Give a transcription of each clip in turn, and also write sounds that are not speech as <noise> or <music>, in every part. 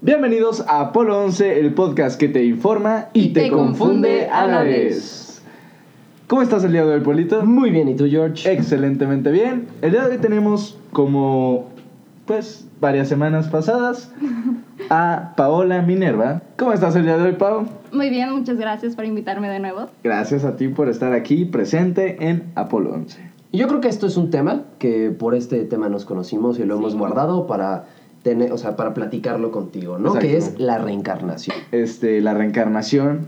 Bienvenidos a Polo 11, el podcast que te informa y, te, confunde a la vez. ¿Cómo estás el día de hoy, Polito? Muy bien, ¿y tú, George? Excelentemente bien. El día de hoy tenemos como, pues, varias semanas pasadas a Paola Minerva. ¿Cómo estás el día de hoy, Pau? Muy bien, muchas gracias por invitarme de nuevo. Gracias a ti por estar aquí presente en Apolo 11. Y Yo creo que esto es un tema que por este tema nos conocimos y lo hemos guardado para tener, o sea, para platicarlo contigo, ¿no? Exacto. Que es la reencarnación. Este, la reencarnación.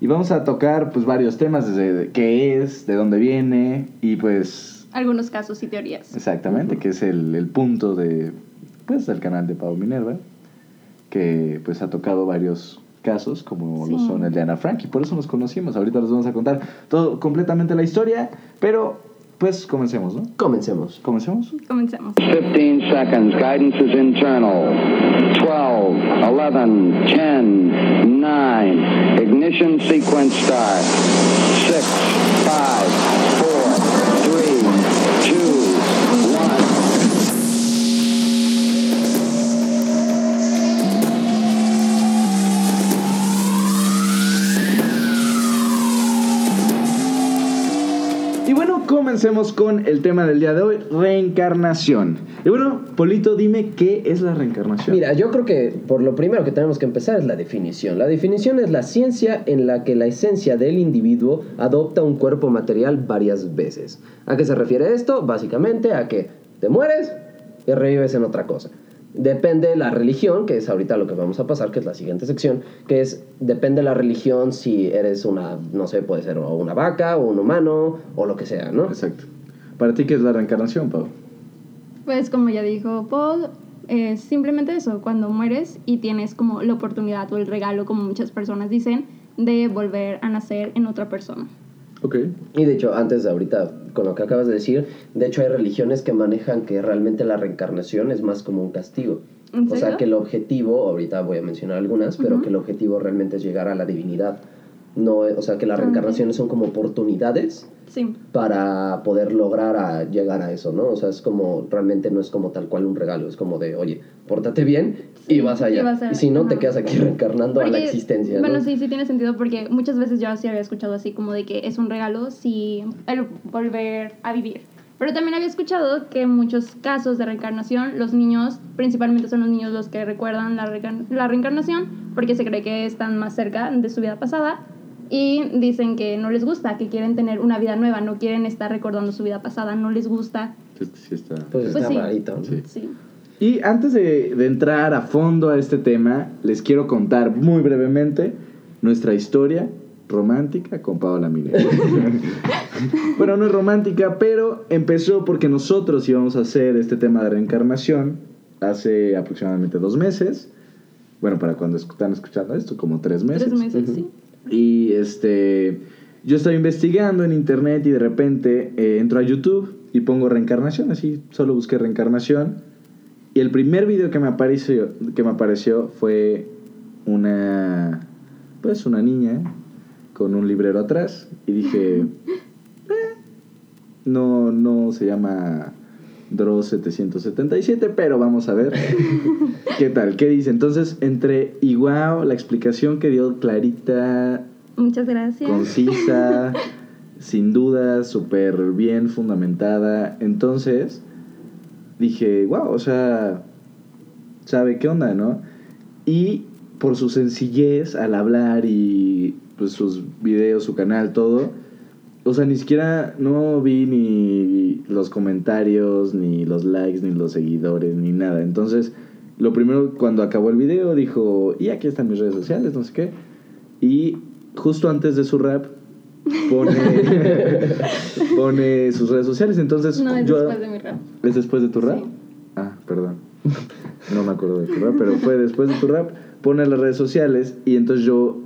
Y vamos a tocar, pues, varios temas desde qué es, de dónde viene y, pues, Algunos casos y teorías. Exactamente, que es el, el punto de, pues, del canal de Pau Minerva, que pues ha tocado varios casos, como lo Sí. son el de Ana Frank, y por eso nos conocimos. Ahorita les vamos a contar todo completamente la historia, pero pues comencemos, ¿no? Comencemos. ¿Comencemos? Comencemos. 15 seconds. Guidance is internal. 12, 11, 10, 9. Ignition sequence start. 6, 5, comencemos con el tema del día de hoy, reencarnación. Y bueno, Polito, dime qué es la reencarnación. Mira, yo creo que por lo primero que tenemos que empezar es la definición. La definición es la ciencia en la que la esencia del individuo adopta un cuerpo material varias veces. ¿A qué se refiere esto? Básicamente a que te mueres y revives en otra cosa. Depende de la religión, que es ahorita lo que vamos a pasar, que es la siguiente sección, que es, depende de la religión si eres una, no sé, puede ser o una vaca o un humano o lo que sea, ¿no? Exacto. Para ti, ¿qué es la reencarnación, Pau? Pues como ya dijo Paul, es simplemente eso, cuando mueres y tienes como la oportunidad o el regalo, como muchas personas dicen, de volver a nacer en otra persona. Ok. Y de hecho, antes de ahorita, con lo que acabas de decir, de hecho hay religiones que manejan que realmente la reencarnación es más como un castigo. ¿En O sea, que el objetivo, ahorita voy a mencionar algunas, pero que el objetivo realmente es llegar a la divinidad. No, o sea, que las Ah, reencarnaciones son como oportunidades Sí, para poder lograr a llegar a eso, ¿no? O sea, es como, realmente no es como tal cual un regalo, es como de, oye, pórtate bien y vas y allá. vas a- Y si no, te quedas aquí <laughs> reencarnando a la existencia, Bueno, ¿no? sí, sí tiene sentido porque muchas veces yo sí había escuchado así como de que es un regalo si el volver a vivir. Pero también había escuchado que en muchos casos de reencarnación, los niños, principalmente son los niños los que recuerdan la, la reencarnación porque se cree que están más cerca de su vida pasada y dicen que no les gusta, que quieren tener una vida nueva, no quieren estar recordando su vida pasada, no les gusta. Sí, sí está. Pues, Pues está sí. rarito, ¿no? Sí. Sí. Y antes de, de entrar a fondo a este tema, les quiero contar muy brevemente nuestra historia romántica con Paola Miguel. <laughs> bueno, no es romántica, pero empezó porque nosotros íbamos a hacer este tema de reencarnación hace aproximadamente dos meses. Bueno, para cuando están escuchando esto, como tres meses. Tres meses, Ujú. sí. Y este, yo estaba investigando en internet y de repente eh, entro a YouTube y pongo reencarnación, así, solo busqué reencarnación. Y el primer video que me apareció, que me apareció fue una, pues una niña con un librero atrás y dije, <laughs> "Eh, no, no se llama Dross 777, pero vamos a ver <laughs> qué tal, qué dice. Entonces y wow, la explicación que dio clarita, Muchas gracias. concisa, <laughs> sin duda, súper bien fundamentada. Entonces dije, wow, o sea, sabe qué onda, ¿no? Y por su sencillez al hablar y pues sus videos, su canal, todo, o sea, ni siquiera no vi ni los comentarios, ni los likes, ni los seguidores, ni nada. Entonces, lo primero cuando acabó el video dijo, y aquí están mis redes sociales, no sé qué. Y justo antes de su rap pone, <laughs> pone sus redes sociales. Entonces, No, es yo, después de mi rap. ¿Es después de tu rap? Sí. Ah, perdón. No me acuerdo de tu rap, pero fue después de tu rap. Pone las redes sociales y entonces yo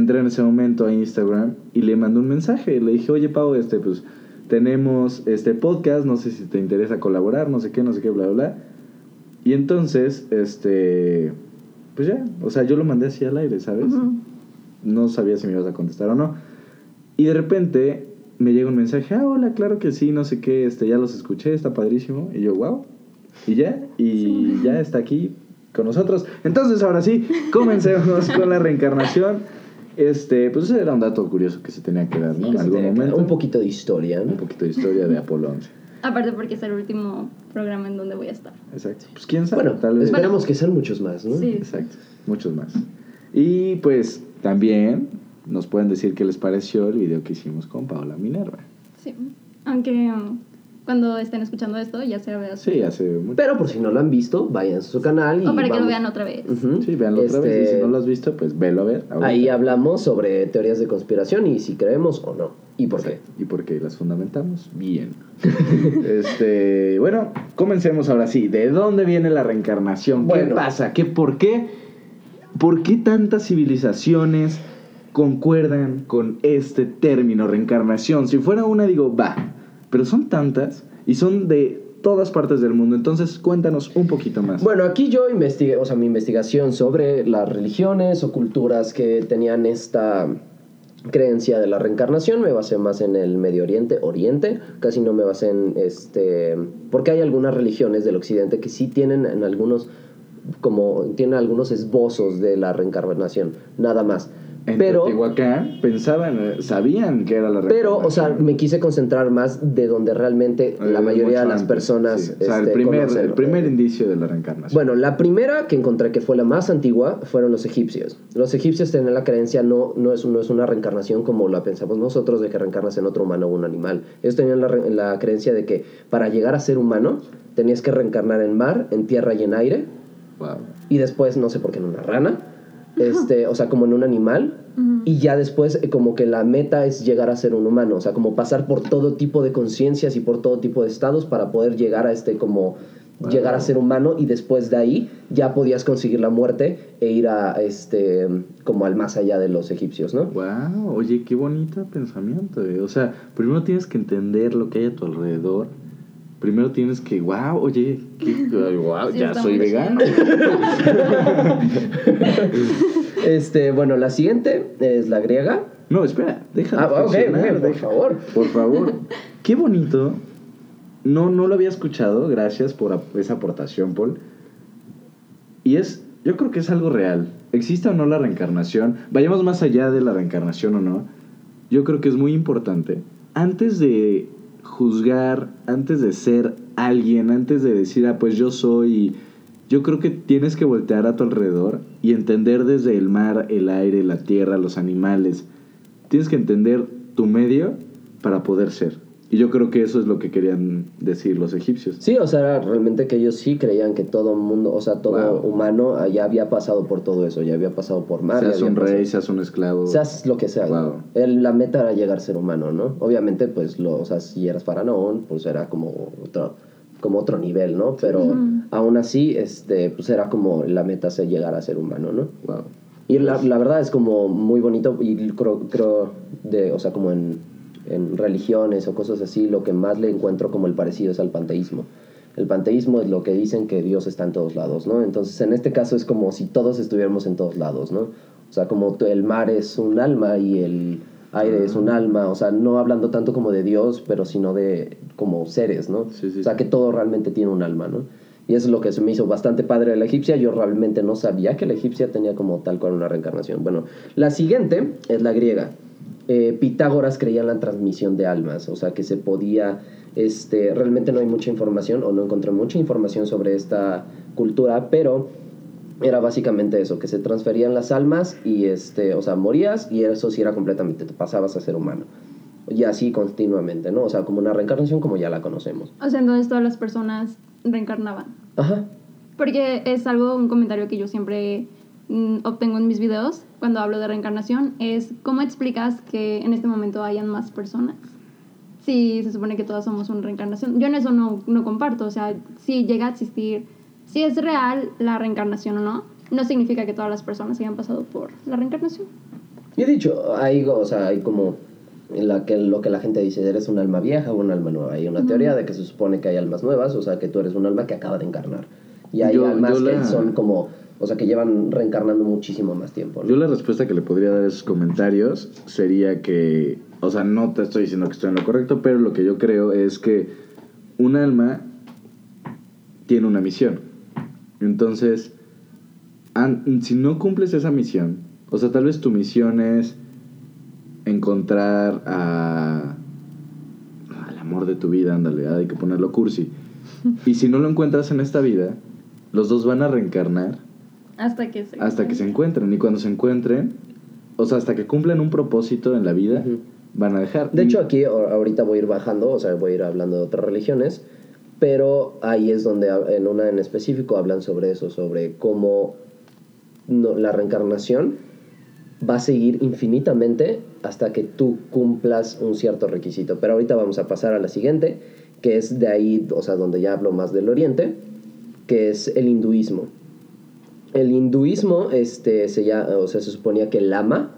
entré en ese momento a Instagram y le mandé un mensaje. Le dije, oye, Pau, este, pues tenemos este podcast, no sé si te interesa colaborar, no sé qué, no sé qué, bla, bla, bla. Y entonces, este, pues ya, o sea, yo lo mandé así al aire, ¿sabes? Ujú. no sabía si me ibas a contestar o no. Y de repente me llega un mensaje, ah, hola, claro que sí, no sé qué, este, ya los escuché, está padrísimo. Y yo, wow. Y ya, y Sí. ya está aquí con nosotros. Entonces, ahora sí, comencemos <laughs> con la reencarnación. Este, pues ese era un dato curioso que se tenía que dar, ¿no? en algún momento. Un poquito de historia, ¿no? Un poquito de historia de Apolo 11. Aparte porque es el último programa en donde voy a estar. Exacto. Pues quién sabe, Bueno, tal vez. esperamos que sean muchos más, ¿no? Sí. Exacto, muchos más. Y pues también nos pueden decir qué les pareció el video que hicimos con Paola Minerva. Sí. Aunque um, cuando estén escuchando esto ya se vea. Sí, hace mucho. Pero por si no lo han visto, vayan a su canal y O para que lo vamos- vean otra vez. Ujú. Sí, véanlo otra vez. Y Este, si no lo has visto, pues velo a ver. ahorita. Ahí hablamos sobre teorías de conspiración y si creemos o no. ¿Y por qué? Y porque las fundamentamos bien. <laughs> este, bueno, comencemos ahora sí. ¿De dónde viene la reencarnación? ¿Qué Bueno. pasa? ¿Qué, por, qué, ¿Por qué tantas civilizaciones concuerdan con este término reencarnación? Si fuera una, digo, va. Pero son tantas y son de todas partes del mundo. Entonces, cuéntanos un poquito más. Bueno, aquí yo investigué, o sea, mi investigación sobre las religiones o culturas que tenían esta creencia de la reencarnación me basé más en el Medio Oriente, Oriente, casi no me basé en este, porque hay algunas religiones del Occidente que sí tienen en algunos como tienen algunos esbozos de la reencarnación, nada más. En Pero Teotihuacán pensaban, eh, sabían que era la pero, o sea, me quise concentrar más de donde realmente la Eh, mayoría de las antes, personas sí. O sea, el este, primer, conocen. el primer indicio de la reencarnación. Bueno, la primera que encontré que fue la más antigua fueron los egipcios. Los egipcios tenían la creencia, no, no, es, no es una reencarnación como la pensamos nosotros, de que reencarnas en otro humano o un animal. Ellos tenían la, la creencia de que para llegar a ser humano tenías que reencarnar en mar, en tierra y en aire, Wow. y después, no sé por qué, en una rana, este, o sea, como en un animal, y ya después eh, como que la meta es llegar a ser un humano, o sea, como pasar por todo tipo de conciencias y por todo tipo de estados para poder llegar a este como Wow. llegar a ser humano y después de ahí ya podías conseguir la muerte e ir a este como al más allá de los egipcios, ¿no? Wow, oye, qué bonito pensamiento. eh. O sea, primero tienes que entender lo que hay a tu alrededor. Primero tienes que, wow, oye, qué, <laughs> wow, Sí, ya soy vegano. <laughs> Este, bueno, la siguiente es la griega. No, espera, déjame. Ah, ok, ok, por deja- favor. Por favor. <laughs> Qué bonito. No, no lo había escuchado. Gracias por ap- esa aportación, Paul. Y es, yo creo que es algo real. ¿Existe o no la reencarnación? Vayamos más allá de la reencarnación o no. Yo creo que es muy importante. Antes de juzgar, antes de ser alguien, antes de decir, ah, pues yo soy... Yo creo que tienes que voltear a tu alrededor y entender desde el mar, el aire, la tierra, los animales. Tienes que entender tu medio para poder ser. Y yo creo que eso es lo que querían decir los egipcios. Sí, o sea, era realmente que ellos sí creían que todo mundo, o sea, todo Wow. humano ah, ya había pasado por todo eso, ya había pasado por mar. seas un pasado- rey, seas un esclavo. seas lo que sea. Wow. El- la meta era llegar a ser humano, ¿no? Obviamente, pues, lo, o sea, si eras faraón, pues era como otro, como otro nivel, ¿no? Pero aún así, este, pues era como la meta ser llegar a ser humano, ¿no? Wow. Y la, la verdad es como muy bonito y creo, creo de, o sea, como en, en religiones o cosas así, lo que más le encuentro como el parecido es al panteísmo. El panteísmo es lo que dicen que Dios está en todos lados, ¿no? Entonces, en este caso es como si todos estuviéramos en todos lados, ¿no? O sea, como el mar es un alma y el aire es un alma, o sea, no hablando tanto como de Dios, pero sino de como seres, ¿no? Sí, sí, o sea, que todo realmente tiene un alma, ¿no? Y eso es lo que se me hizo bastante padre de la egipcia. Yo realmente no sabía que la egipcia tenía como tal cual una reencarnación. Bueno, la siguiente es la griega. Eh, Pitágoras creía en la transmisión de almas, o sea que se podía, este, realmente no hay mucha información o no encontré mucha información sobre esta cultura, pero era básicamente eso, que se transferían las almas y, este, o sea, morías y eso sí era completamente, te pasabas a ser humano. Y así continuamente, ¿no? O sea, como una reencarnación como ya la conocemos. O sea, entonces todas las personas reencarnaban. Ajá. Porque es algo, un comentario que yo siempre obtengo en mis videos cuando hablo de reencarnación, es cómo explicas que en este momento hayan más personas. Si se supone que todas somos una reencarnación. Yo en eso no, no comparto, o sea, si llega a existir, si es real la reencarnación o no, no significa que todas las personas hayan pasado por la reencarnación. Y he dicho, hay, o sea, hay como en la que, lo que la gente dice, eres un alma vieja o un alma nueva. Hay una teoría de que se supone que hay almas nuevas, o sea, que tú eres un alma que acaba de encarnar. Y hay Yo- almas yo que son como, o sea, que llevan reencarnando muchísimo más tiempo. ¿no? Yo la respuesta que le podría dar a esos comentarios sería que, o sea, no te estoy diciendo que estoy en lo correcto, pero lo que yo creo es que un alma tiene una misión. Entonces, si no cumples esa misión, o sea, tal vez tu misión es encontrar a al amor de tu vida, ándale, hay que ponerlo cursi. <laughs> Y si no lo encuentras en esta vida, los dos van a reencarnar Hasta que se. hasta que se encuentren. Y cuando se encuentren, o sea, hasta que cumplan un propósito en la vida, van a dejar. De hecho, aquí ahorita voy a ir bajando, o sea, voy a ir hablando de otras religiones, pero ahí es donde en una en específico hablan sobre eso, sobre cómo no- la reencarnación va a seguir infinitamente hasta que tú cumplas un cierto requisito. Pero ahorita vamos a pasar a la siguiente, que es de ahí, o sea, donde ya hablo más del oriente, que es el hinduismo. El hinduismo, este, se ya, o sea, se suponía que el lama,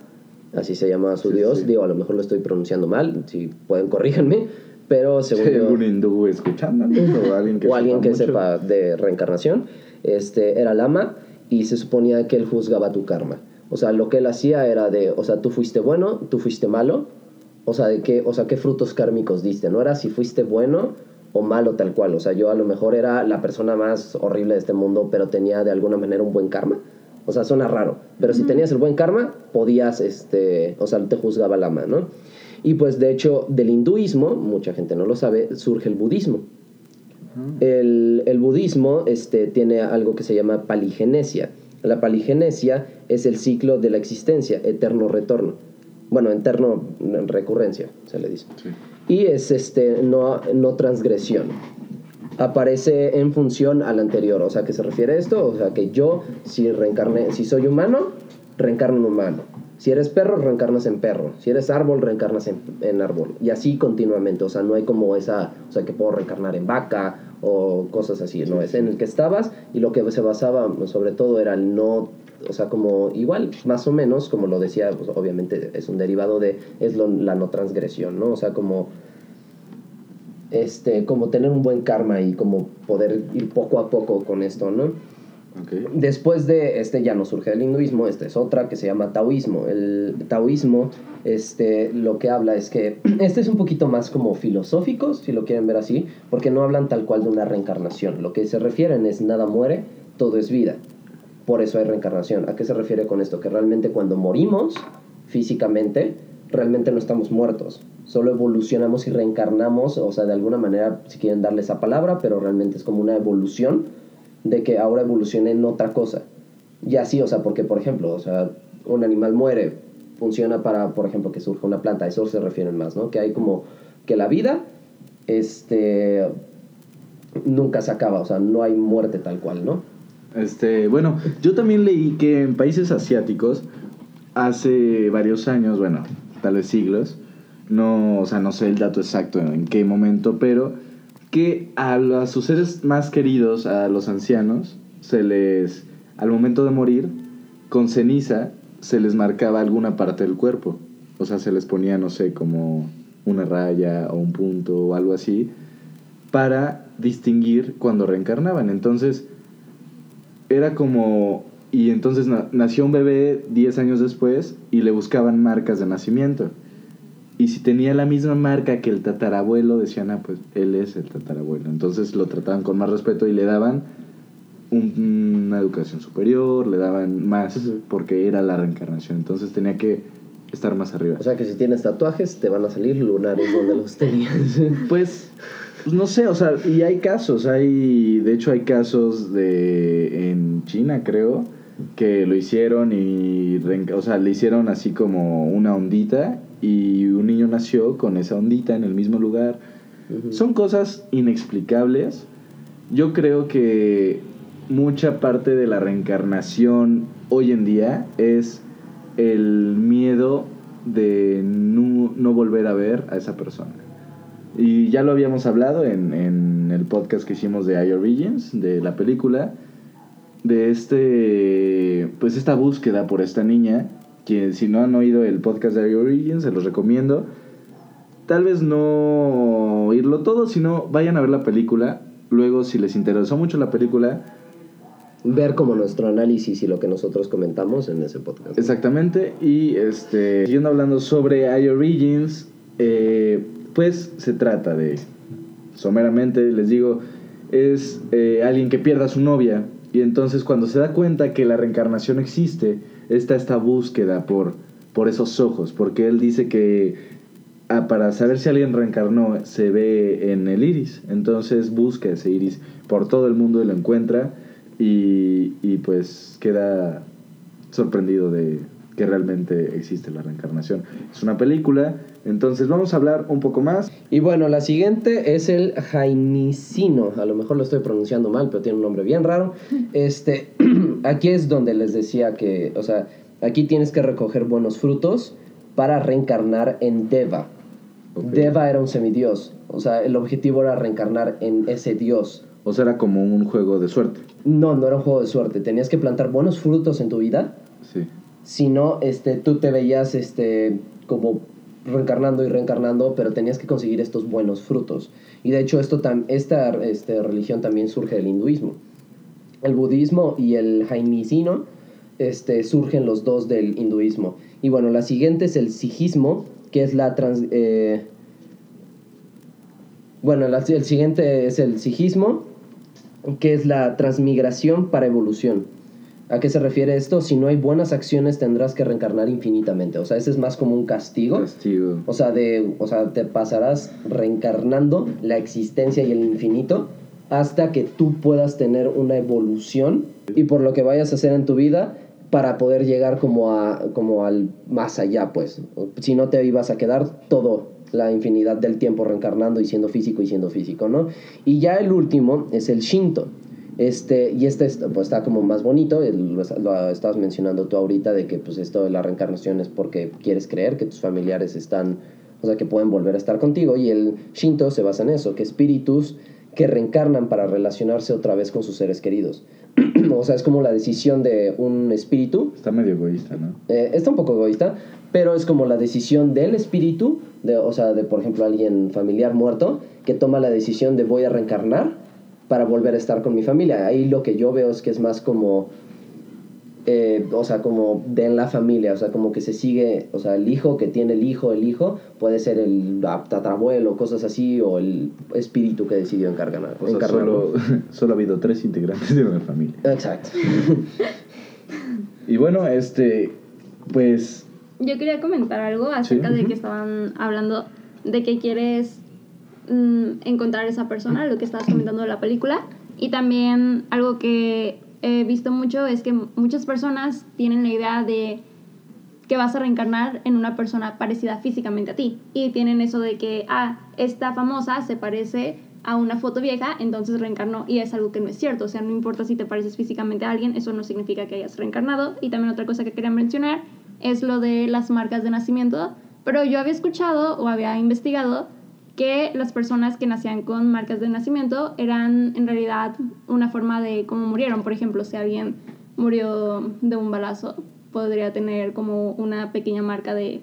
así se llamaba su Sí, dios, sí. digo, a lo mejor lo estoy pronunciando mal, si pueden corríjanme, pero según hay yo- algún hindú escuchando, o alguien que <laughs> o alguien que sepa de reencarnación, este, era lama y se suponía que él juzgaba tu karma. O sea, lo que él hacía era de, o sea, tú fuiste bueno, tú fuiste malo, o sea, de qué, o sea, qué frutos kármicos diste, no era si fuiste bueno o malo tal cual, o sea, yo a lo mejor era la persona más horrible de este mundo, pero tenía de alguna manera un buen karma. O sea, suena raro, pero si tenías el buen karma, podías, este, o sea, te juzgaba lama, ¿no? Y pues de hecho, del hinduismo, mucha gente no lo sabe, surge el budismo. El, el budismo este, tiene algo que se llama paligenesia. La paligenesia es el ciclo de la existencia, eterno retorno. Bueno, eterno recurrencia, se le dice. Sí. Y es este, no, no transgresión. Aparece en función al anterior. O sea, ¿qué se refiere a esto? O sea, que yo, si, reencarné, si soy humano, reencarno en humano. Si eres perro, reencarnas en perro. Si eres árbol, reencarnas en, en árbol. Y así continuamente. O sea, no hay como esa, o sea, que puedo reencarnar en vaca o cosas así. No, es en el que estabas y lo que se basaba sobre todo era el no, o sea, como igual, más o menos, como lo decía, pues, obviamente es un derivado de, es lo- la no transgresión, ¿no? O sea, como este, como tener un buen karma y como poder ir poco a poco con esto, ¿no? Después de este ya no surge el hinduismo, esta es otra que se llama taoísmo. El taoísmo este, lo que habla es que <clears throat> este es un poquito más como filosófico, si lo quieren ver así, porque no hablan tal cual de una reencarnación. Lo que se refieren es nada muere, todo es vida. Por eso hay reencarnación. ¿A qué se refiere con esto? Que realmente cuando morimos físicamente, realmente no estamos muertos. Solo evolucionamos y reencarnamos, o sea, de alguna manera, si quieren darle esa palabra, pero realmente es como una evolución de que ahora evolucione en otra cosa. Y así, o sea, porque, por ejemplo, o sea, un animal muere, funciona para, por ejemplo, que surja una planta, a eso se refieren más, ¿no? Que hay como que la vida, este, nunca se acaba, o sea, no hay muerte tal cual, ¿no? Este, bueno, yo también leí que en países asiáticos hace varios años, bueno, tal vez siglos, no, o sea, no sé el dato exacto en qué momento, pero que a, los- a sus seres más queridos, a los ancianos, se les, al momento de morir, con ceniza, se les marcaba alguna parte del cuerpo. O sea, se les ponía, no sé, como una raya o un punto o algo así, para distinguir cuando reencarnaban. Entonces, era como... Y entonces na- nació un bebé 10 años después y le buscaban marcas de nacimiento. Y si tenía la misma marca que el tatarabuelo, decían, ah, pues él es el tatarabuelo. Entonces lo trataban con más respeto y le daban un- una educación superior, le daban más, porque era la reencarnación. Entonces tenía que estar más arriba. O sea, que si tienes tatuajes, te van a salir lunares donde los tenías. Pues, pues no sé, o sea, y hay casos, hay, de hecho hay casos de, en China creo, que lo hicieron y, o sea, le hicieron así como una ondita y un niño nació con esa ondita en el mismo lugar. Son cosas inexplicables. Yo creo que mucha parte de la reencarnación hoy en día es el miedo de no, no volver a ver a esa persona. Y ya lo habíamos hablado en, en el podcast que hicimos de I Origins, de la película, de este, pues esta búsqueda por esta niña, que si no han oído el podcast de I Origins, se los recomiendo. Tal vez no oírlo todo, sino vayan a ver la película. Luego, si les interesó mucho la película, Ver como nuestro análisis y lo que nosotros comentamos en ese podcast. Exactamente, y este, siguiendo hablando sobre I Origins, eh, pues se trata de, someramente les digo, es eh, alguien que pierde a su novia. Y entonces cuando se da cuenta que la reencarnación existe, está esta búsqueda por, por esos ojos, porque él dice que ah, para saber si alguien reencarnó se ve en el iris, entonces busca ese iris por todo el mundo y lo encuentra y, y pues queda sorprendido de que realmente existe la reencarnación. Es una película, entonces vamos a hablar un poco más. Y bueno, la siguiente es el jainicino. A lo mejor lo estoy pronunciando mal, pero tiene un nombre bien raro. <laughs> Este, <clears throat> aquí es donde les decía que, o sea, aquí tienes que recoger buenos frutos para reencarnar en Deva. Deva era un semidios. O sea, el objetivo era reencarnar en ese dios. O sea, era como un juego de suerte. No, no era un juego de suerte. Tenías que plantar buenos frutos en tu vida. Sí. Si no, este, tú te veías este, como reencarnando y reencarnando, pero tenías que conseguir estos buenos frutos. Y de hecho, esto tam- esta este, religión también surge del hinduismo. El budismo y el jainismo este, surgen los dos del hinduismo. Y bueno, la siguiente es el sijismo, que es la trans... eh, bueno, el siguiente es el sijismo, que es la transmigración para evolución. ¿A qué se refiere esto? Si no hay buenas acciones tendrás que reencarnar infinitamente. O sea, ese es más como un castigo. Castigo. O sea, de, o sea, te pasarás reencarnando la existencia y el infinito hasta que tú puedas tener una evolución y por lo que vayas a hacer en tu vida para poder llegar como, a, como al más allá, pues. Si no te ibas a quedar todo la infinidad del tiempo reencarnando y siendo físico y siendo físico, ¿no? Y ya el último es el Shinto. Este, y este es- pues, está como más bonito, lo, lo estabas mencionando tú ahorita, de que pues esto de la reencarnación es porque quieres creer que tus familiares están, o sea, que pueden volver a estar contigo, y el Shinto se basa en eso, que espíritus que reencarnan para relacionarse otra vez con sus seres queridos. <clears throat> o sea, es como la decisión de un espíritu Está medio egoísta, ¿no? eh, está un poco egoísta, pero es como la decisión del espíritu, de, o sea, de por ejemplo alguien familiar muerto, que toma la decisión de voy a reencarnar para volver a estar con mi familia. Ahí lo que yo veo es que es más como, eh, o sea, como de en la familia, o sea, como que se sigue, o sea, el hijo que tiene el hijo, el hijo, puede ser el tatarabuelo, cosas así, o el espíritu que decidió encargar. O sea, solo, <laughs> solo ha habido tres integrantes de una familia. Exacto. Y bueno, este, pues, Yo quería comentar algo acerca Sí. de que estaban hablando de que quieres mm, encontrar esa persona, lo que estabas comentando de la película. Y también algo que he visto mucho es que muchas personas tienen la idea de que vas a reencarnar en una persona parecida físicamente a ti. Y tienen eso de que, ah, esta famosa se parece a una foto vieja, entonces reencarnó. Y es algo que no es cierto. O sea, no importa si te pareces físicamente a alguien, eso no significa que hayas reencarnado. Y también otra cosa que quería mencionar es lo de las marcas de nacimiento. Pero yo había escuchado o había investigado que las personas que nacían con marcas de nacimiento eran en realidad una forma de cómo murieron. Por ejemplo, si alguien murió de un balazo, podría tener como una pequeña marca de,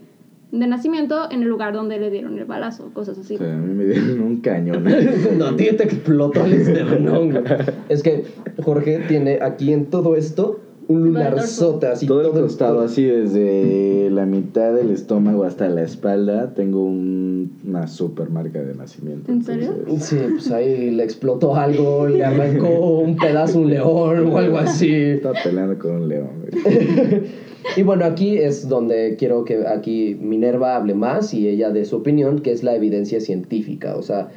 de nacimiento en el lugar donde le dieron el balazo, cosas así. a mí me dieron un cañón. <laughs> No, a ti te explotó el esternón. Es que Jorge tiene aquí en todo esto un el lunarzote así. todo el todo costado, así desde la mitad del estómago hasta la espalda, tengo un- una super marca de nacimiento. ¿En serio? entonces- Sí, pues ahí le explotó algo, le arrancó un pedazo un león o algo así. Estaba peleando con un león. <laughs> Y bueno, aquí es donde quiero que aquí Minerva hable más y ella dé su opinión, que es la evidencia científica. O sea,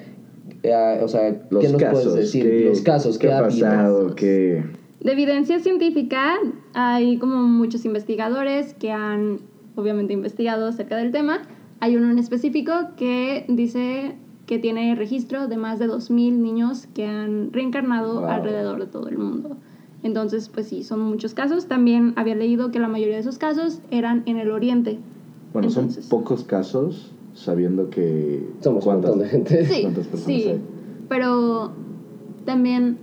eh, o sea Los ¿qué nos casos, puedes decir? ¿qué- Los casos, ¿qué ¿qué, ha pasado? ¿Qué? De evidencia científica, hay como muchos investigadores que han obviamente investigado acerca del tema. Hay uno en específico que dice que tiene registro de más de 2.000 niños que han reencarnado Wow. alrededor de todo el mundo. Entonces, pues sí, son muchos casos. También había leído que la mayoría de esos casos eran en el oriente. Bueno, Entonces. son pocos casos, sabiendo que... Somos un ¿cuántas- montón de gente. Sí, ¿Cuántas personas sí. hay? Pero también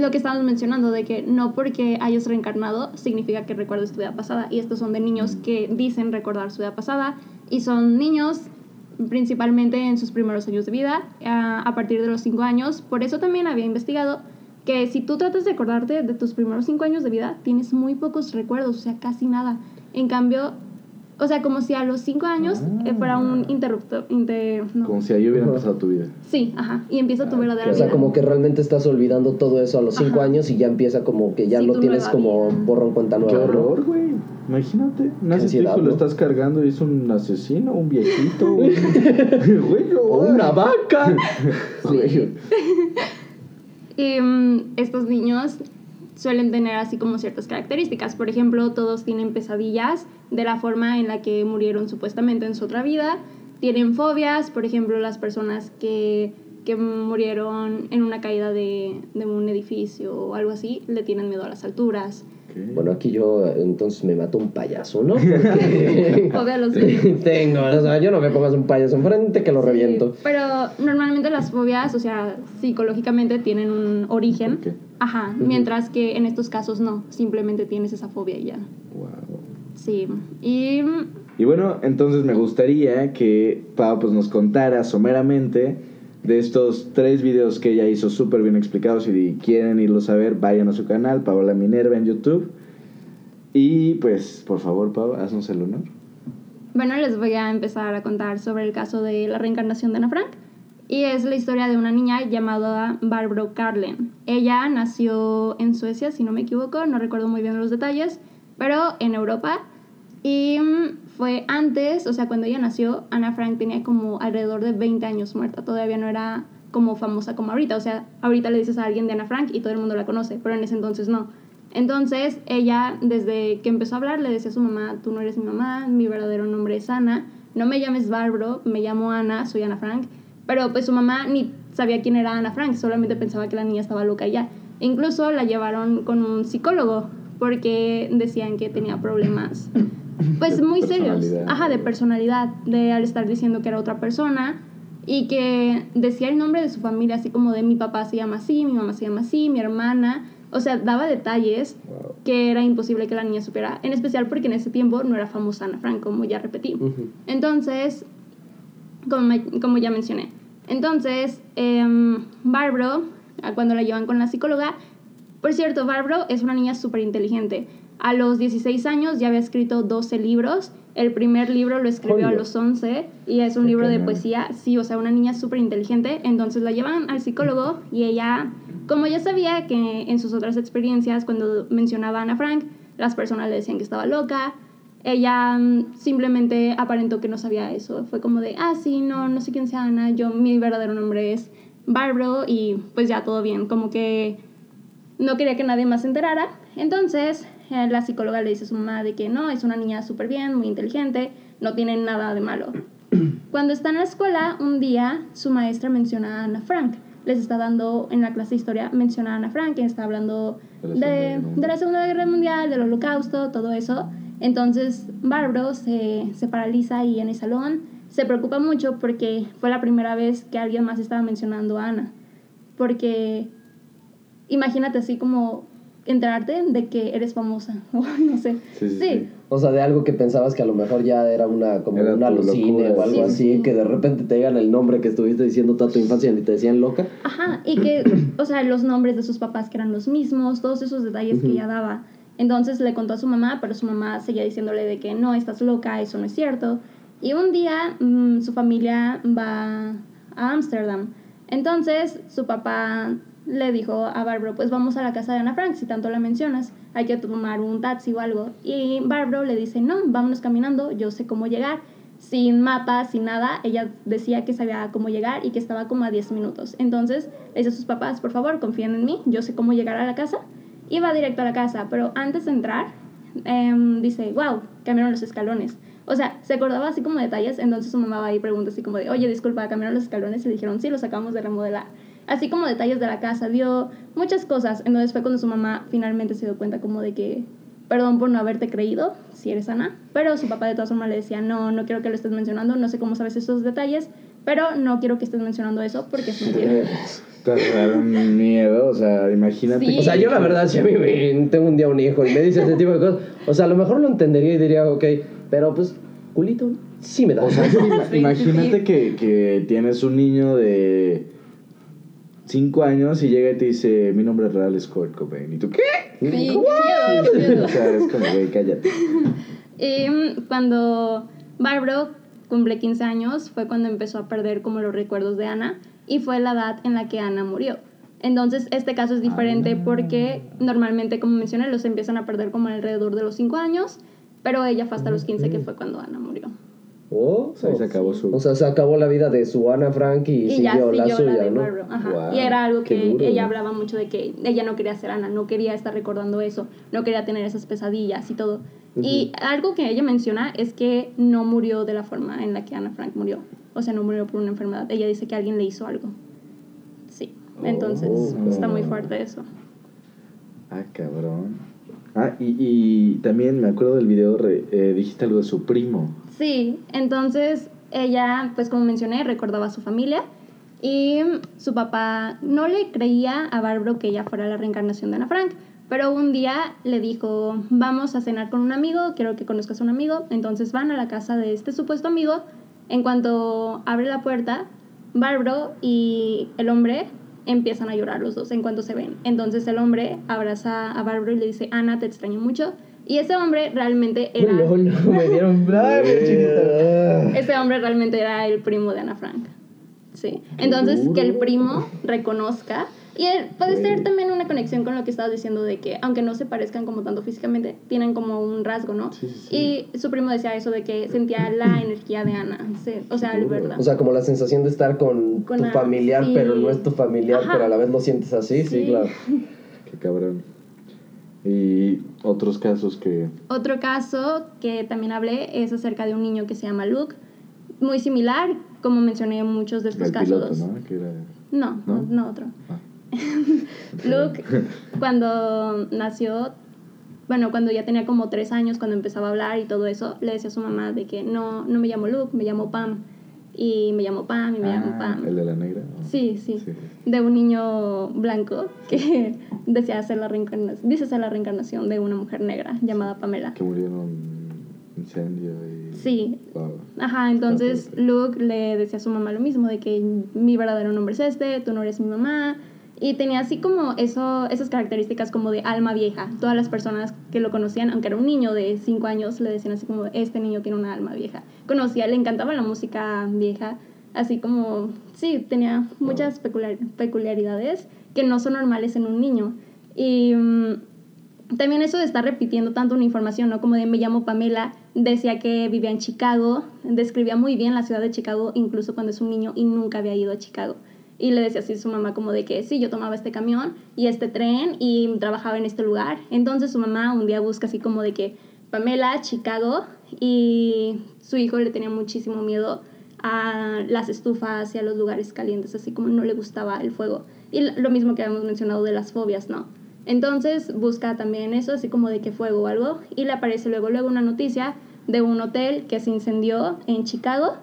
lo que estábamos mencionando de que no porque hayas reencarnado significa que recuerdes tu vida pasada. Y estos son de niños que dicen recordar su vida pasada. Y son niños principalmente en sus primeros años de vida, a, a partir de los 5 años. Por eso también había investigado que si tú tratas de acordarte de tus primeros 5 años de vida, tienes muy pocos recuerdos, o sea, casi nada. En cambio, O sea, como si a los 5 años eh, fuera un interruptor. Inter, no. Como si ahí hubiera empezado tu vida. Sí, ajá. Y empieza tu verdadera O sea, vida. como que realmente estás olvidando todo eso a los cinco Ajá. años y ya empieza como que ya Sí, lo tienes como vida. borrón cuenta Qué nueva. ¿no? horror, güey. Imagínate. Nace tu ansiedad, hijo, lo estás cargando y es un asesino, un viejito. <laughs> un-. O una vaca. <laughs> Y mm, <laughs> estos niños suelen tener así como ciertas características. Por ejemplo, todos tienen pesadillas de la forma en la que murieron supuestamente en su otra vida. Tienen fobias, por ejemplo, las personas que, que murieron en una caída de, de un edificio o algo así, le tienen miedo a las alturas. Bueno, aquí yo entonces me mato un payaso, ¿no? Porque <laughs> <laughs> tengo, o sea, yo no me pongas un payaso enfrente que lo reviento. Pero normalmente las fobias, o sea, psicológicamente tienen un origen. ¿Por qué? Ajá, mientras que en estos casos no, simplemente tienes esa fobia y ya. Wow. Sí, y Y bueno, entonces me gustaría que Pau pues, nos contara someramente de estos tres videos que ella hizo súper bien explicados. Si quieren irlos a ver, vayan a su canal, Paola Minerva en YouTube. Y pues, por favor, Pau, haznos el honor. bueno, les voy a empezar a contar sobre el caso de la reencarnación de Ana Frank. Y es la historia de una niña llamada Barbro Karlen. Ella nació en Suecia, si no me equivoco, no recuerdo muy bien los detalles, pero en Europa. Y fue antes, o sea, cuando ella nació, Ana Frank tenía como alrededor de 20 años muerta. Todavía no era como famosa como ahorita. O sea, ahorita le dices a alguien de Ana Frank y todo el mundo la conoce, pero en ese entonces no. Entonces, ella, desde que empezó a hablar, le decía a su mamá, tú no eres mi mamá, mi verdadero nombre es Ana, no me llames Barbro, me llamo Ana, soy Ana Frank. Pero pues su mamá ni sabía quién era Ana Frank, solamente pensaba que la niña estaba loca ya. Incluso la llevaron con un psicólogo porque decían que tenía problemas pues muy serios. Ajá, de personalidad, de al estar diciendo que era otra persona y que decía el nombre de su familia, así como de mi papá se llama así, mi mamá se llama así, mi hermana. O sea, daba detalles Wow. que era imposible que la niña supiera, en especial porque en ese tiempo no era famosa Ana Frank, como ya repetí. Ujú. Entonces, como, me- como ya mencioné. Entonces, em, Barbro, cuando la llevan con la psicóloga, por cierto, Barbro es una niña súper inteligente. A los 16 años ya había escrito 12 libros. El primer libro lo escribió a los 11 y es un Qué libro de poesía. Sí, o sea, una niña súper inteligente. Entonces la llevan al psicólogo y ella, como ya sabía que en sus otras experiencias, cuando mencionaba a Ana Frank, las personas le decían que estaba loca, ella mm, simplemente aparentó que no sabía eso. Fue como de, ah, sí, no, no sé quién sea Ana, yo, mi verdadero nombre es Barbro y pues ya todo bien, como que no quería que nadie más se enterara. Entonces, la psicóloga le dice a su mamá de que no, es una niña súper bien, muy inteligente, no tiene nada de malo. <clears throat> Cuando está en la escuela, un día su maestra menciona a Ana Frank. Les está dando en la clase de historia, menciona a Ana Frank, que está hablando De la Segunda de, Guerra Mundial. de la Segunda Guerra Mundial, del Holocausto, todo eso. Entonces, Barbro se, se paraliza ahí en el salón, se preocupa mucho porque fue la primera vez que alguien más estaba mencionando a Ana. Porque imagínate así como enterarte de que eres famosa, <laughs> o no sé. Sí, sí, sí. O sea, de algo que pensabas que a lo mejor ya era una como Era un tu alucine locura, o algo sí. así, Sí. que de repente te digan el nombre que estuviste diciendo toda tu infancia y te decían loca. Ajá, y que, o sea, los nombres de sus papás que eran los mismos, todos esos detalles que ella daba. Entonces le contó a su mamá, pero su mamá seguía diciéndole de que no, estás loca, eso no es cierto. Y un día mm, su familia va a Ámsterdam. Entonces su papá le dijo a Barbro, pues vamos a la casa de Ana Frank, si tanto la mencionas, hay que tomar un taxi o algo. Y Barbro le dice, no, vámonos caminando, yo sé cómo llegar. Sin mapa, sin nada, ella decía que sabía cómo llegar y que estaba como a 10 minutos. Entonces le dice a sus papás, por favor, confíen en mí, yo sé cómo llegar a la casa. Y va directo a la casa, pero antes de entrar, em, dice, wow, cambiaron los escalones. O sea, se acordaba así como detalles, entonces su mamá va y pregunta así como de, oye, disculpa, cambiaron los escalones y le dijeron, sí, los acabamos de remodelar. Así como detalles de la casa, dio muchas cosas. Entonces fue cuando su mamá finalmente se dio cuenta como de que, perdón por no haberte creído, si eres Ana, pero su papá de todas formas le decía, no, no quiero que lo estés mencionando, no sé cómo sabes esos detalles, pero no quiero que estés mencionando eso porque es <laughs> mentira. Te daron miedo, o sea, imagínate. Sí. O sea, yo la verdad, si a mí me, tengo un día un hijo y me dice ese tipo de cosas, o sea, a lo mejor lo entendería y diría, ok, pero pues, culito, sí me da. O sea, <laughs> sí, imagínate sí. Que, que tienes un niño de 5 años y llega y te dice, mi nombre real es Kurt Cobain. ¿Y tú qué? Sí, qué miedo, qué miedo. <laughs> O sea, es como, güey, cállate. Y <laughs> mm, cuando Barbro cumple 15 años fue cuando empezó a perder como los recuerdos de Ana y fue la edad en la que Ana murió. Entonces, este caso es diferente Ah. porque normalmente, como mencioné, los empiezan a perder como alrededor de los 5 años, pero ella fue hasta los 15 que fue cuando Ana murió. Oh, O sea, ahí se acabó su... O sea, se acabó la vida de su Ana Frank y, Y ya siguió siguió la suya, de ¿no? Ajá. Guau, y era algo que duro, ella ¿no? hablaba mucho de que ella no quería ser Ana, no quería estar recordando eso, no quería tener esas pesadillas y todo. Y algo que ella menciona es que no murió de la forma en la que Ana Frank murió. O sea, no murió por una enfermedad. Ella dice que alguien le hizo algo. Sí. Entonces, Oh. está muy fuerte eso. Ah, cabrón. Ah, y, y también me acuerdo del video, re- eh, dijiste algo de su primo. Sí, entonces ella, pues como mencioné, recordaba a su familia y su papá no le creía a Barbro que ella fuera la reencarnación de Ana Frank, pero un día le dijo, vamos a cenar con un amigo, quiero que conozcas a un amigo, entonces van a la casa de este supuesto amigo, en cuanto abre la puerta, Barbro y el hombre empiezan a llorar los dos en cuanto se ven. Entonces el hombre abraza a Barbro y le dice, Ana, te extraño mucho. Y ese hombre realmente era... Lol, me dieron <laughs> bravo, chiquita. Ese hombre realmente era el primo de Ana Frank. Sí. Entonces, que el primo reconozca. Y él- puede ser también una conexión con lo que estabas diciendo de que, aunque no se parezcan como tanto físicamente, tienen como un rasgo, ¿no? Sí, sí, sí. Y su primo decía eso de que sentía <clears throat> la energía de Ana. Sí, o sea, el verdad. O sea, como la sensación de estar con, Con tu familiar, sí. pero no es tu familiar, Ajá. pero a la vez lo sientes así, sí, Sí. claro. <laughs> Qué cabrón. Y otros casos que... Otro caso que también hablé es acerca de un niño que se llama Luke. Muy similar, como mencioné muchos de estos El casos. piloto, ¿no? Que era... No, ¿No? no, otro. Ah. <laughs> Luke, cuando nació, bueno, cuando ya tenía como tres años, cuando empezaba a hablar y todo eso, le decía a su mamá de que no, no me llamo Luke, me llamo Pam. Y me llamo Pam, y me llamo Ah, Pam. ¿El de la negra? Sí, sí, Sí. De un niño blanco que <laughs> decía ser la reencarnación, dice ser la reencarnación de una mujer negra llamada Pamela. Que murió en un incendio y... Sí. Ajá, entonces. Luke le decía a su mamá lo mismo, de que mi verdadero nombre es este, tú no eres mi mamá. Y tenía así como eso, esas características como de alma vieja. Todas las personas que lo conocían, aunque era un niño de 5 años, le decían así como, este niño tiene una alma vieja. Conocía, le encantaba la música vieja, así como, sí, tenía muchas peculiar- peculiaridades que no son normales en un niño. Y mm, también eso de estar repitiendo tanto una información, ¿no? Como de me llamo Pamela, decía que vivía en Chicago, describía muy bien la ciudad de Chicago, incluso cuando es un niño y nunca había ido a Chicago. Y le decía así a su mamá como de que sí, yo tomaba este camión y este tren y trabajaba en este lugar. Entonces su mamá un día busca así como de que Pamela, Chicago, y su hijo le tenía muchísimo miedo a las estufas y a los lugares calientes, así como no le gustaba el fuego. Y lo mismo que habíamos mencionado de las fobias, ¿no? Entonces busca también eso, así como de que fuego o algo, y le aparece luego, luego una noticia de un hotel que se incendió en Chicago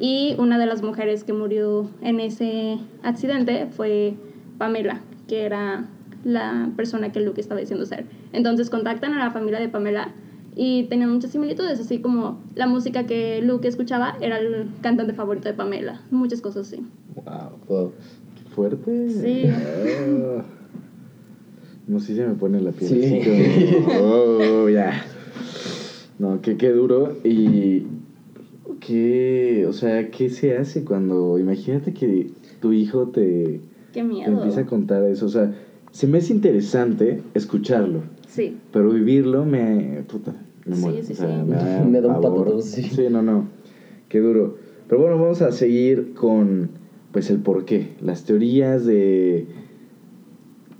y una de las mujeres que murió en ese accidente fue Pamela, que era la persona que Luke estaba diciendo ser. Entonces contactan a la familia de Pamela y tenían muchas similitudes, así como la música que Luke escuchaba era el cantante favorito de Pamela, muchas cosas así. Wow. Wow. Qué fuerte. Sí. Ah. No sé si se me pone la piel Sí. así como, oh, ya. No, que qué duro. Y qué, o sea, ¿qué se hace cuando, imagínate que tu hijo te, Qué te miedo. empieza a contar eso? O sea, se me es interesante escucharlo, Sí. pero vivirlo me, puta, me Sí, muero. sí, o sea, sí. me <laughs> da, Me da un patatús, sí. Sí, no, no. Qué duro. Pero bueno, vamos a seguir con pues el porqué, las teorías de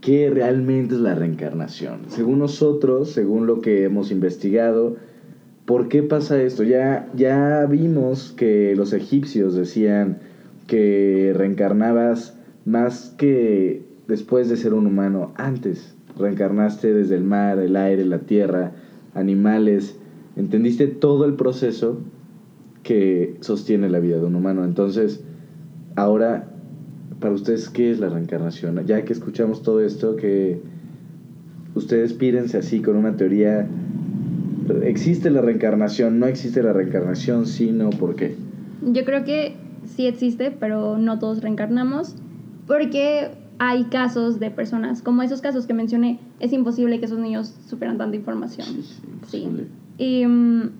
qué realmente es la reencarnación. Según nosotros, según lo que hemos investigado, ¿por qué pasa esto? Ya, ya vimos que los egipcios decían que reencarnabas más que después de ser un humano, antes. Reencarnaste desde el mar, el aire, la tierra, animales. Entendiste todo el proceso que sostiene la vida de un humano. Entonces, ahora, para ustedes, ¿qué es la reencarnación? Ya que escuchamos todo esto, que ustedes pídense así con una teoría. ¿Existe la reencarnación? ¿No existe la reencarnación? Sí, no, ¿por qué? Yo creo que sí existe, pero no todos reencarnamos, porque hay casos de personas, como esos casos que mencioné, es imposible que esos niños superan tanta información. Sí, sí, Sí. Y mm,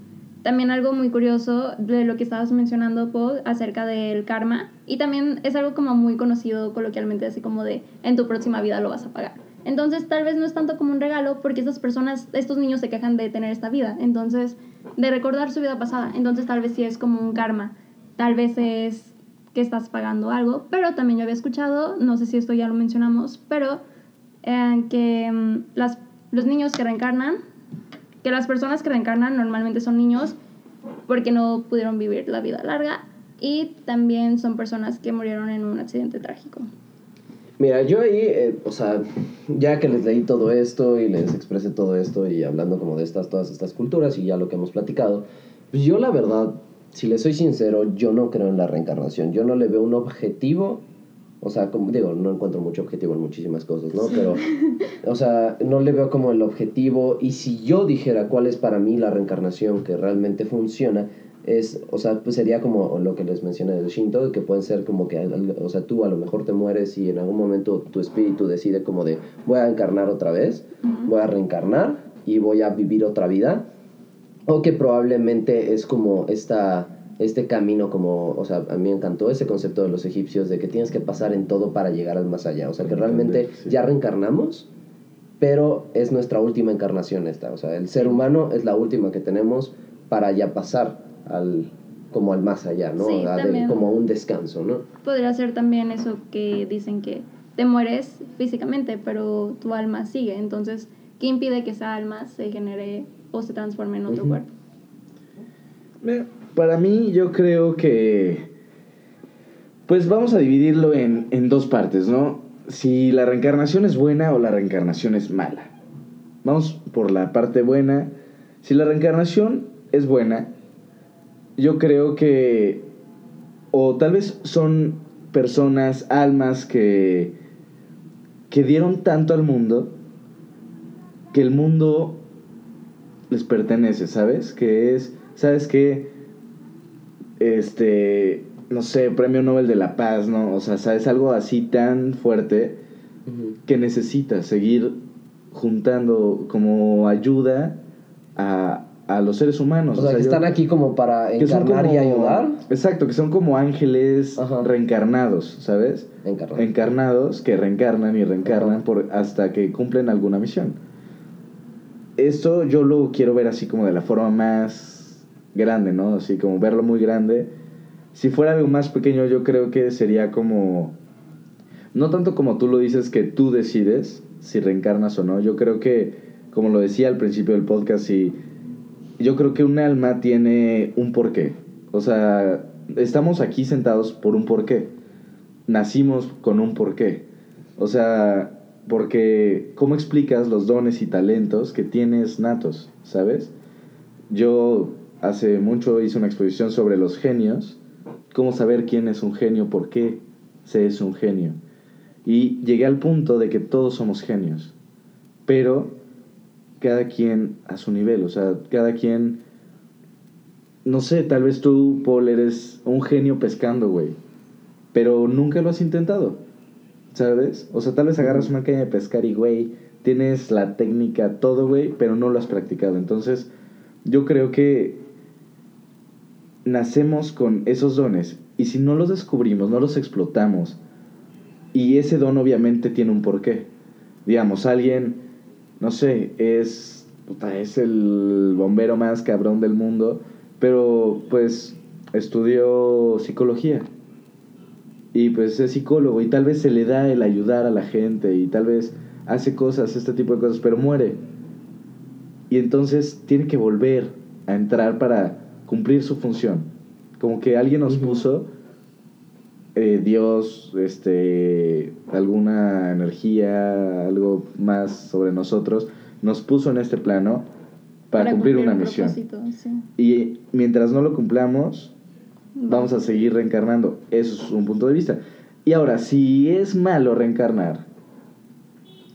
también algo muy curioso de lo que estabas mencionando, Paul, acerca del karma. Y también es algo como muy conocido coloquialmente, así como de en tu próxima vida lo vas a pagar. Entonces tal vez no es tanto como un regalo porque estas personas, estos niños se quejan de tener esta vida. Entonces, de recordar su vida pasada. Entonces tal vez sí es como un karma. Tal vez es que estás pagando algo. Pero también yo había escuchado, no sé si esto ya lo mencionamos, pero eh, que las, los niños que reencarnan que las personas que reencarnan normalmente son niños porque no pudieron vivir la vida larga y también son personas que murieron en un accidente trágico. Mira, yo ahí, eh, o sea, ya que les leí todo esto y les expresé todo esto y hablando como de estas, todas estas culturas y ya lo que hemos platicado, pues yo la verdad, si le soy sincero, yo no creo en la reencarnación. Yo no le veo un objetivo, o sea, como digo, no encuentro mucho objetivo en muchísimas cosas, ¿no? Pero, o sea, no le veo como el objetivo. Y si yo dijera cuál es para mí la reencarnación que realmente funciona, es, o sea, pues sería como lo que les mencioné del Shinto, que pueden ser como que, o sea, tú a lo mejor te mueres y en algún momento tu espíritu decide como de, voy a encarnar otra vez, voy a reencarnar y voy a vivir otra vida. O que probablemente es como esta, este camino como, o sea, a mí me encantó ese concepto de los egipcios de que tienes que pasar en todo para llegar al más allá. O sea, que realmente Sí. ya reencarnamos, pero es nuestra última encarnación esta. O sea, el ser humano es la última que tenemos para ya pasar al como al más allá, ¿no? Sí, A del- como a un descanso, ¿no? Podría ser también eso que dicen que te mueres físicamente, pero tu alma sigue. Entonces, ¿qué impide que esa alma se genere o se transforme en otro Ujú. cuerpo? Mira, Para mí, yo creo que. Pues vamos a dividirlo en, en dos partes, ¿no? Si la reencarnación es buena o la reencarnación es mala. Vamos por la parte buena. Si la reencarnación es buena, yo creo que. O tal vez son personas, almas que. que dieron tanto al mundo. que el mundo les pertenece, ¿sabes? Que es. ¿Sabes qué? Este. No sé, premio Nobel de la Paz, ¿no? O sea, ¿sabes? Algo así tan fuerte que necesitas seguir juntando como ayuda a, a los seres humanos. O sea, que yo- están aquí como para encarnar y ayudar. Exacto, que son como ángeles Ajá. reencarnados, ¿sabes? Encarnados que reencarnan y reencarnan Ajá. por, hasta que cumplen alguna misión. Esto yo lo quiero ver así como de la forma más grande, ¿no? Así como verlo muy grande. Si fuera algo más pequeño, yo creo que sería como. No tanto como tú lo dices, que tú decides si reencarnas o no. Yo creo que, como lo decía al principio del podcast, si yo creo que un alma tiene un porqué. O sea, estamos aquí sentados por un porqué. Nacimos con un porqué. O sea, porque ¿cómo explicas los dones y talentos que tienes natos, sabes? Yo hace mucho hice una exposición sobre los genios, cómo saber quién es un genio, por qué se es un genio. Y llegué al punto de que todos somos genios, pero cada quien a su nivel, o sea, cada quien, no sé, tal vez tú, Paul, eres un genio pescando, güey, pero nunca lo has intentado, ¿sabes? O sea, tal vez agarras una caña de pescar y, güey, tienes la técnica, todo, güey, pero no lo has practicado. Entonces, yo creo que nacemos con esos dones y si no los descubrimos, no los explotamos, y ese don obviamente tiene un porqué. Digamos, alguien, no sé, es, puta, es el bombero más cabrón del mundo, pero pues estudió psicología. Y pues es psicólogo y tal vez se le da el ayudar a la gente y tal vez hace cosas, este tipo de cosas, pero muere. Y entonces tiene que volver a entrar para cumplir su función. Como que alguien nos puso, eh, Dios, este, alguna energía, algo más sobre nosotros, nos puso en este plano para, cumplir, una un misión. sí. Y mientras no lo cumplamos, vamos a seguir reencarnando. Eso es un punto de vista. Y ahora, si es malo reencarnar,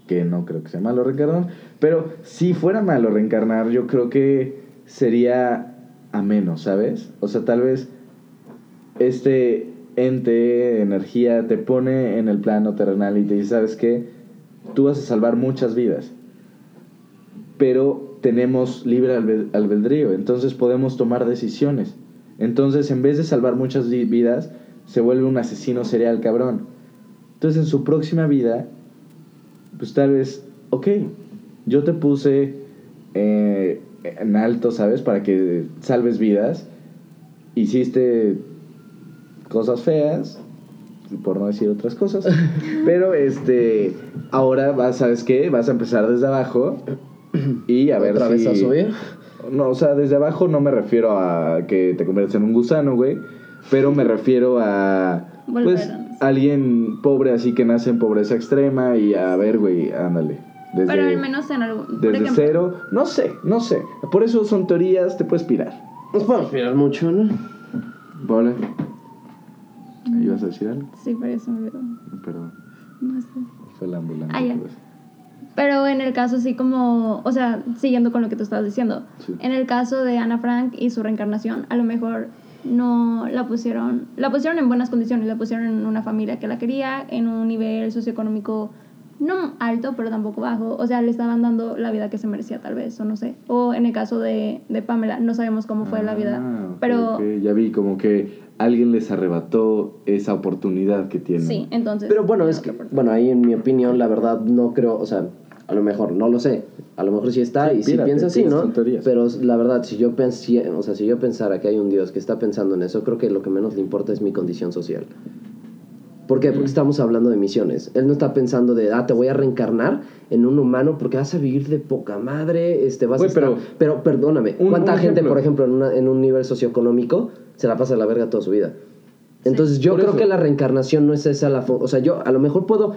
que no creo que sea malo reencarnar, pero si fuera malo reencarnar, yo creo que sería ameno, ¿sabes? O sea, tal vez este ente, energía, te pone en el plano terrenal y te dice, ¿sabes qué? Tú vas a salvar muchas vidas. Pero tenemos libre albe- albedrío, entonces podemos tomar decisiones. Entonces, en vez de salvar muchas vi- vidas, se vuelve un asesino serial cabrón. Entonces, en su próxima vida, pues tal vez, ok, yo te puse eh, en alto, ¿sabes? Para que salves vidas. Hiciste cosas feas, por no decir otras cosas. <laughs> Pero este, ahora vas, ¿sabes qué? Vas a empezar desde abajo y a ver ¿Otra vez si... a subir? No, o sea, desde abajo no me refiero a que te conviertas en un gusano, güey. Pero me refiero a. Pues, a- alguien pobre así que nace en pobreza extrema y a ver, güey, ándale. Desde, Pero al menos en algo. por desde ejemplo, cero. No sé, no sé. Por eso son teorías, te puedes pirar. Nos podemos mirar mucho, ¿no? Vale. ¿Ibas a decir algo? Sí, por eso me olvidó. Perdón. No sé. Fue la ambulancia. Ah, ya. pues. Pero en el caso así como, o sea, siguiendo con lo que tú estabas diciendo, Sí. en el caso de Ana Frank y su reencarnación, a lo mejor no la pusieron, la pusieron en buenas condiciones, la pusieron en una familia que la quería, en un nivel socioeconómico no alto, pero tampoco bajo, o sea, le estaban dando la vida que se merecía tal vez, o no sé. O en el caso de, de Pamela, no sabemos cómo fue la vida, Ah, pero. Ya vi como que alguien les arrebató esa oportunidad que tienen. sí, entonces... Pero bueno, no es que, bueno, ahí en mi opinión, la verdad, no creo, o sea, a lo mejor, no lo sé, a lo mejor sí está Sí, y sí pírate, piensa así, ¿no? tonterías. Pero la verdad, si yo, pens- o sea, si yo pensara que hay un Dios que está pensando en eso, creo que lo que menos le importa es mi condición social. ¿Por qué? Porque estamos hablando de misiones. Él no está pensando de, ah, te voy a reencarnar en un humano porque vas a vivir de poca madre, este, vas a estar... pero- Pero, perdóname, Un- ¿cuánta un gente, ejemplo. por ejemplo, en, una- en un nivel socioeconómico se la pasa a la verga toda su vida? Entonces yo creo eso. que la reencarnación no es esa la... fo- O sea, yo a lo mejor puedo,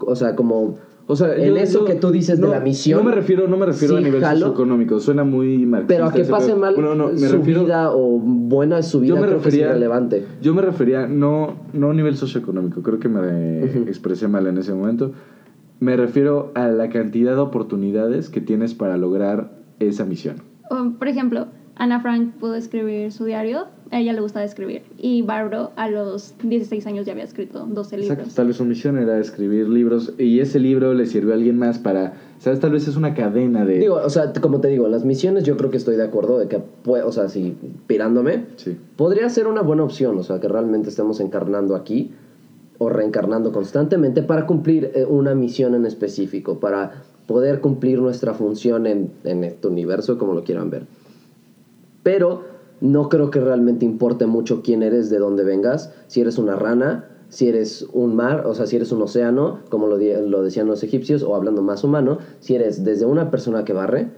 o sea, como... O sea, En yo- eso yo- que tú dices de no- la misión, No me refiero, no me refiero sí, a nivel jalo. socioeconómico, suena muy marxista. Pero a que pase mal Bueno, no, me su refiero- vida o buena su vida, yo me creo que refería, es irrelevante. Yo me refería, no, no a nivel socioeconómico, creo que me expresé mal en ese momento. Me refiero a la cantidad de oportunidades que tienes para lograr esa misión. Por ejemplo, Ana Frank pudo escribir su diario, a ella le gustaba escribir, y Barbaro a los 16 años ya había escrito 12 Exacto, libros. tal vez su misión era escribir libros y ese libro le sirvió a alguien más para, ¿sabes? Tal vez es una cadena de... Digo, o sea, como te digo, las misiones yo creo que estoy de acuerdo de que, o sea, si pirándome, Sí. podría ser una buena opción, o sea, que realmente estemos encarnando aquí o reencarnando constantemente para cumplir eh, una misión en específico, para poder cumplir nuestra función en, en este universo, como lo quieran ver. Pero no creo que realmente importe mucho quién eres, de dónde vengas, si eres una rana, si eres un mar, o sea, si eres un océano, como lo, lo decían los egipcios, o hablando más humano, si eres desde una persona que barre,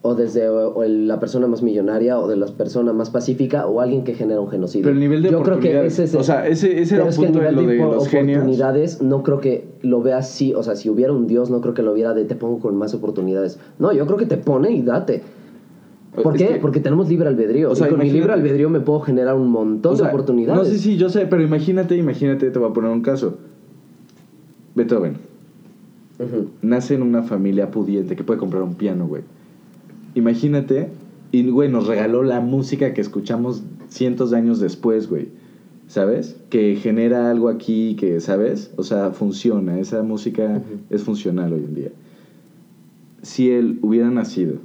o desde o- o el- la persona más millonaria, o de la persona más pacífica, o alguien que genera un genocidio. Pero el nivel de Yo creo que ese es el- o sea, ese- ese era un punto de lo de impo- los genios. oportunidades no creo que lo vea así, o sea, si hubiera un Dios, no creo que lo viera de te pongo con más oportunidades. No, yo creo que te pone y date. ¿Por Es qué? que- Porque tenemos libre albedrío. O sea, y con mi libre albedrío me puedo generar un montón O sea, de oportunidades. No sé si yo sé, pero imagínate, imagínate, te voy a poner un caso. Beethoven Ujú. nace en una familia pudiente que puede comprar un piano, güey. Imagínate, y güey, nos regaló la música que escuchamos cientos de años después, güey. ¿Sabes? Que genera algo aquí que, ¿sabes? O sea, funciona. Esa música es funcional hoy en día. Si él hubiera nacido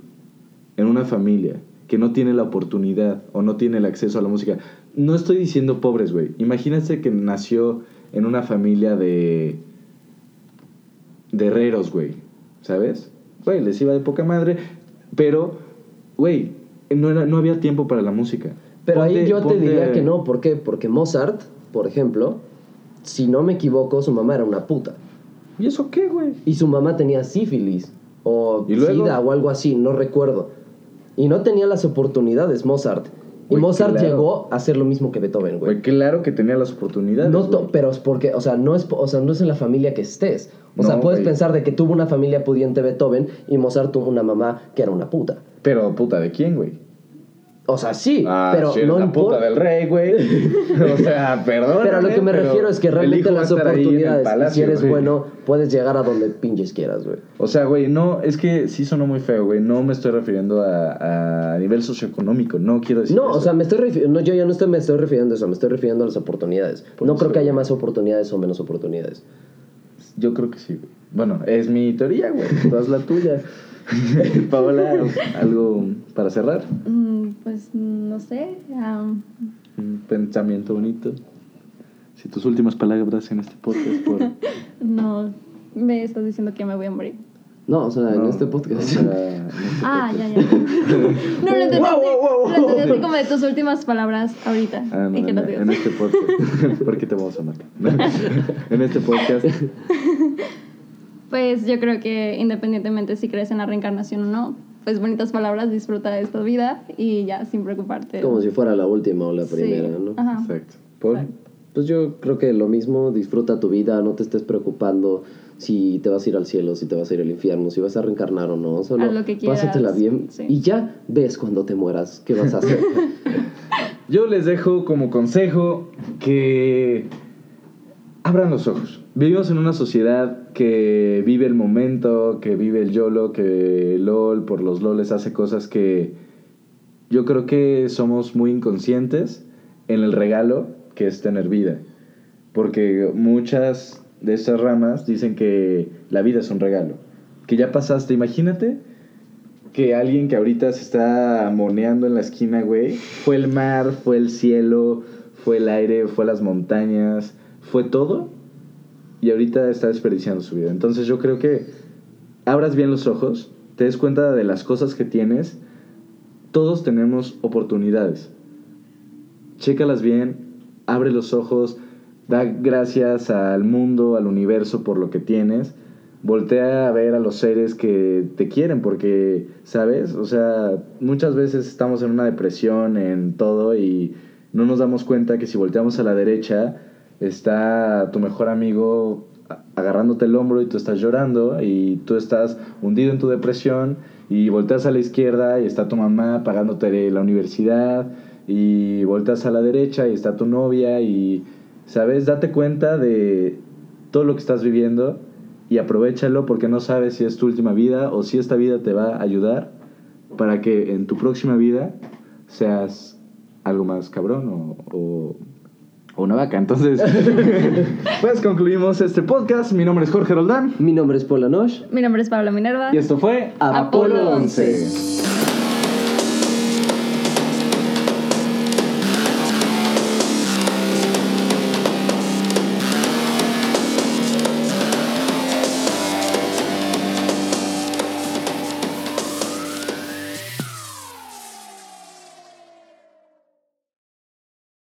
en una familia que no tiene la oportunidad o no tiene el acceso a la música, no estoy diciendo pobres, güey. Imagínate que nació en una familia de de herreros, güey. ¿Sabes? Güey, les iba de poca madre, pero, güey, no, era- no había tiempo para la música. Pero ahí Ponte- yo te diría que no. ¿Por qué? Porque Mozart, por ejemplo, si no me equivoco, su mamá era una puta. ¿Y eso qué, güey? Y su mamá tenía sífilis o sida o algo así, no recuerdo. Y no tenía las oportunidades Mozart. Y Mozart claro. llegó a hacer lo mismo que Beethoven, güey. Claro que tenía las oportunidades. No pero es porque, o sea, no es, o sea, no es en la familia que estés. O sea, puedes pensar de que tuvo una familia pudiente Beethoven y Mozart tuvo una mamá que era una puta. Pero, puta, ¿de quién, güey? O sea, sí, Ah, pero no la importa. puta del rey, güey. <laughs> o sea, perdón. Pero a lo que me refiero es que realmente las oportunidades, si eres bueno, puedes llegar a donde pinches quieras, güey. O sea, güey, no, es que sí sonó muy feo, güey. No me estoy refiriendo a, a nivel socioeconómico, no quiero decir No, eso. o sea, me estoy refiriendo, no, yo ya no estoy, me estoy refiriendo a eso, me estoy refiriendo a las oportunidades. Por no eso, creo que haya más oportunidades o menos oportunidades. Yo creo que sí, güey. Bueno, es mi teoría, güey. Tú haz la tuya. <laughs> <laughs> Paola, ¿algo para cerrar? Mm, Pues no sé. am, Un pensamiento bonito. Si tus últimas palabras en este podcast por... <laughs> no me estás diciendo que me voy a morir. No, o sea, en No, este podcast. o sea, en este <laughs> Ah, podcast. ya, ya. No, lo entendí. Wow, wow, wow, Lo entendí wow. así como de tus últimas palabras ahorita. Ah, no, y que en, digas. en este podcast. ¿Por qué te vamos a matar? en este podcast. Pues yo creo que independientemente si crees en la reencarnación o no, pues bonitas palabras, disfruta de esta vida y ya sin preocuparte. Como si fuera la última o la Sí. primera, ¿no? Ajá. Exacto. ¿Por? Exacto. Pues yo creo que lo mismo, disfruta tu vida, no te estés preocupando si te vas a ir al cielo, si te vas a ir al infierno, si vas a reencarnar o no, solo lo que quieras, pásatela bien sí. y ya ves cuando te mueras qué vas a hacer. <laughs> Yo les dejo como consejo que abran los ojos. Vivimos en una sociedad que vive el momento, que vive el YOLO, que LOL por los LOLes hace cosas que yo creo que somos muy inconscientes en el regalo que es tener vida. Porque muchas de estas ramas dicen que la vida es un regalo. Que ya pasaste, imagínate que alguien que ahorita se está moneando en la esquina, güey, fue el mar, fue el cielo, fue el aire, fue las montañas, fue todo. Y ahorita está desperdiciando su vida. Entonces yo creo que abras bien los ojos, te des cuenta de las cosas que tienes. Todos tenemos oportunidades. Chécalas bien, abre los ojos, da gracias al mundo, al universo por lo que tienes. Voltea a ver a los seres que te quieren porque, ¿sabes? O sea, muchas veces estamos en una depresión, en todo y no nos damos cuenta que si volteamos a la derecha está tu mejor amigo agarrándote el hombro y tú estás llorando y tú estás hundido en tu depresión y volteas a la izquierda y está tu mamá pagándote la universidad y volteas a la derecha y está tu novia y, ¿sabes? Date cuenta de todo lo que estás viviendo y aprovechalo porque no sabes si es tu última vida o si esta vida te va a ayudar para que en tu próxima vida seas algo más cabrón o, o, o una vaca. Entonces, <laughs> pues concluimos este podcast. Mi nombre es Jorge Roldán Mi nombre es Paula Nosh. Mi nombre es Pablo Minerva. y esto fue Apolo 11.